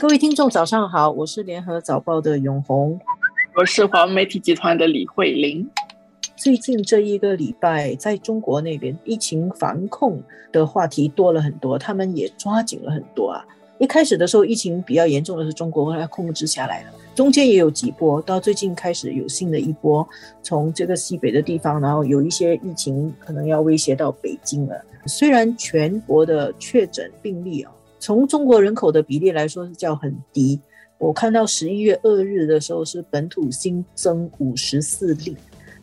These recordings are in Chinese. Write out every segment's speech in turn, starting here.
各位听众，早上好，我是联合早报的永红，我是华媒体集团的李慧玲。最近这一个礼拜，在中国那边疫情防控的话题多了很多，他们也抓紧了很多啊。一开始的时候，疫情比较严重的是中国，后来控制下来了。中间也有几波，到最近开始有新的一波，从这个西北的地方，然后有一些疫情可能要威胁到北京了。虽然全国的确诊病例啊，从中国人口的比例来说是叫很低。我看到十一月二日的时候是本土新增五十四例，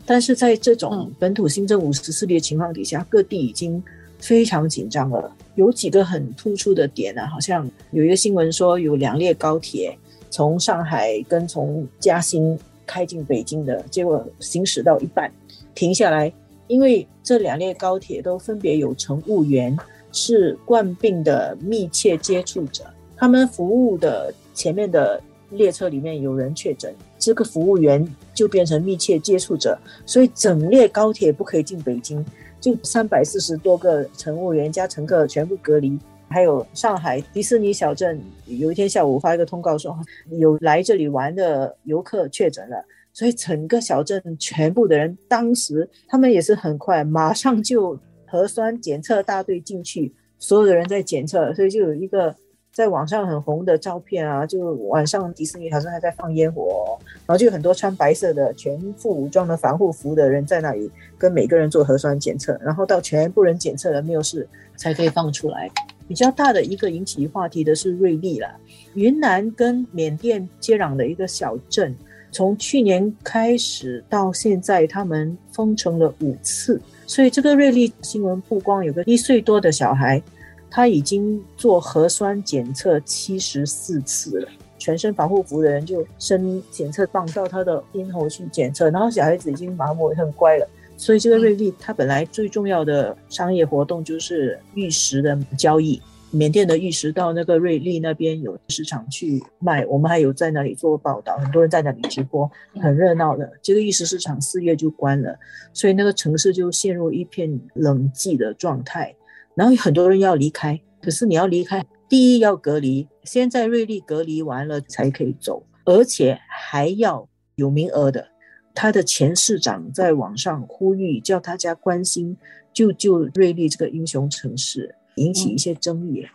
但是在这种本土新增五十四例的情况底下，各地已经。非常紧张了，有几个很突出的点呢？好像有一个新闻说，有两列高铁从上海跟从嘉兴开进北京的，结果行驶到一半停下来，因为这两列高铁都分别有乘务员是冠病的密切接触者，他们服务的前面的列车里面有人确诊，这个服务员就变成密切接触者，所以整列高铁不可以进北京。就三百四十多个乘务员加乘客全部隔离，还有上海迪士尼小镇，有一天下午发一个通告说，有来这里玩的游客确诊了，所以整个小镇全部的人当时他们也是很快，马上就核酸检测大队进去，所有的人在检测，所以就有一个。在网上很红的照片啊，就晚上迪士尼好像还在放烟火，然后就有很多穿白色的全副武装的防护服的人在那里跟每个人做核酸检测，然后到全部人检测了没有事才可以放出来。比较大的一个引起话题的是瑞丽了，云南跟缅甸接壤的一个小镇，从去年开始到现在，他们封城了五次，所以这个瑞丽新闻曝光，有个一岁多的小孩。他已经做核酸检测七十四次了，全身防护服的人就伸检测棒到他的咽喉去检测，然后小孩子已经麻木很乖了。所以这个瑞丽，它本来最重要的商业活动就是玉石的交易，缅甸的玉石到那个瑞丽那边有市场去卖，我们还有在那里做报道，很多人在那里直播，很热闹的。这个玉石市场四月就关了，所以那个城市就陷入一片冷寂的状态。然后很多人要离开，可是你要离开，第一要隔离，先在瑞丽隔离完了才可以走，而且还要有名额的。他的前市长在网上呼吁，叫大家关心，救救瑞丽这个英雄城市，引起一些争议。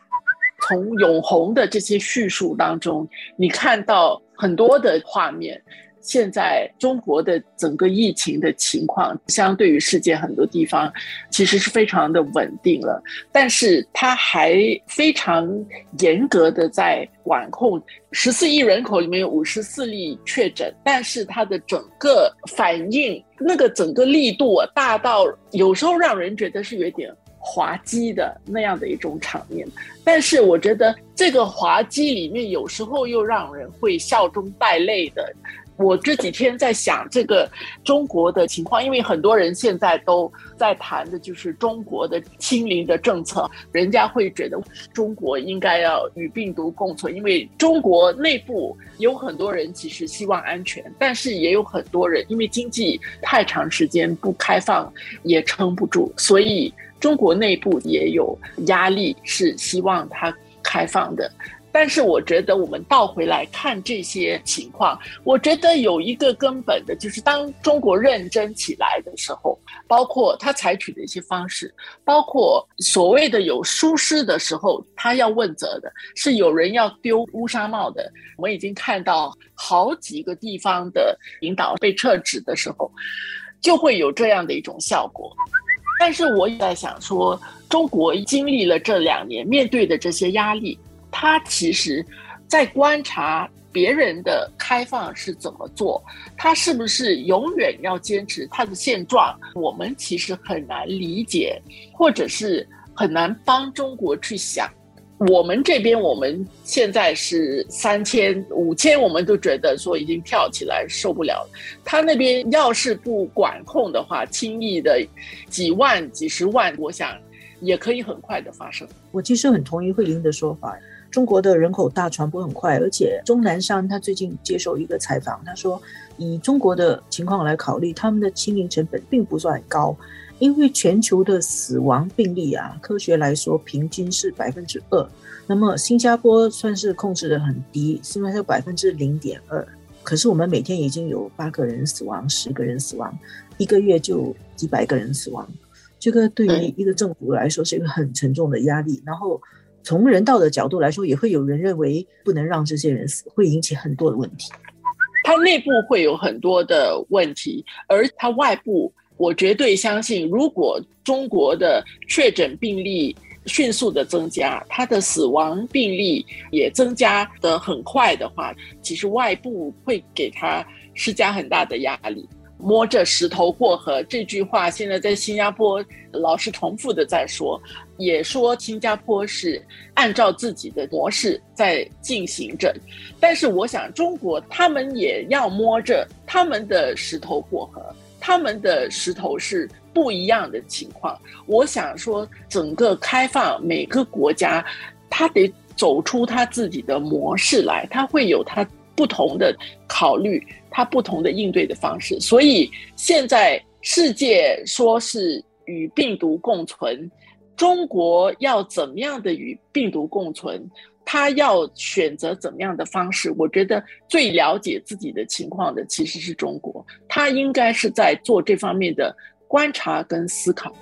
从永红的这些叙述当中，你看到很多的画面。现在中国的整个疫情的情况，相对于世界很多地方，其实是非常的稳定了。但是它还非常严格的在管控，十四亿人口里面有五十四例确诊，但是它的整个反应，那个整个力度大到有时候让人觉得是有点滑稽的那样的一种场面。但是我觉得这个滑稽里面，有时候又让人会笑中带泪的。我这几天在想这个中国的情况，因为很多人现在都在谈的就是中国的清零的政策，人家会觉得中国应该要与病毒共存，因为中国内部有很多人其实希望安全，但是也有很多人因为经济太长时间不开放也撑不住，所以中国内部也有压力，是希望它开放的。但是我觉得，我们倒回来看这些情况，我觉得有一个根本的，就是当中国认真起来的时候，包括他采取的一些方式，包括所谓的有疏失的时候，他要问责的，是有人要丢乌纱帽的。我们已经看到好几个地方的领导被撤职的时候，就会有这样的一种效果。但是我也在想说，中国经历了这两年面对的这些压力。他其实，在观察别人的开放是怎么做，他是不是永远要坚持他的现状？我们其实很难理解，或者是很难帮中国去想。我们这边，我们现在是三千、五千，我们都觉得说已经跳起来受不了了。他那边要是不管控的话，轻易的几万、几十万，我想也可以很快的发生。我其实很同意慧玲的说法。中国的人口大，传播很快，而且钟南山他最近接受一个采访，他说以中国的情况来考虑，他们的清零成本并不算高，因为全球的死亡病例啊，科学来说平均是百分之二，那么新加坡算是控制的很低，现在是百分之零点二，可是我们每天已经有八个人死亡，十个人死亡，一个月就几百个人死亡。这个对于一个政府来说是一个很沉重的压力，然后从人道的角度来说，也会有人认为不能让这些人死，会引起很多的问题。它内部会有很多的问题，而它外部，我绝对相信，如果中国的确诊病例迅速的增加，它的死亡病例也增加的很快的话，其实外部会给他施加很大的压力。摸着石头过河这句话，现在在新加坡老是重复的在说，也说新加坡是按照自己的模式在进行着。但是我想，中国他们也要摸着他们的石头过河，他们的石头是不一样的情况。我想说，整个开放每个国家，他得走出他自己的模式来，他会有他不同的考虑。它不同的应对的方式，所以现在世界说是与病毒共存，中国要怎么样的与病毒共存？他要选择怎么样的方式？我觉得最了解自己的情况的其实是中国，他应该是在做这方面的观察跟思考。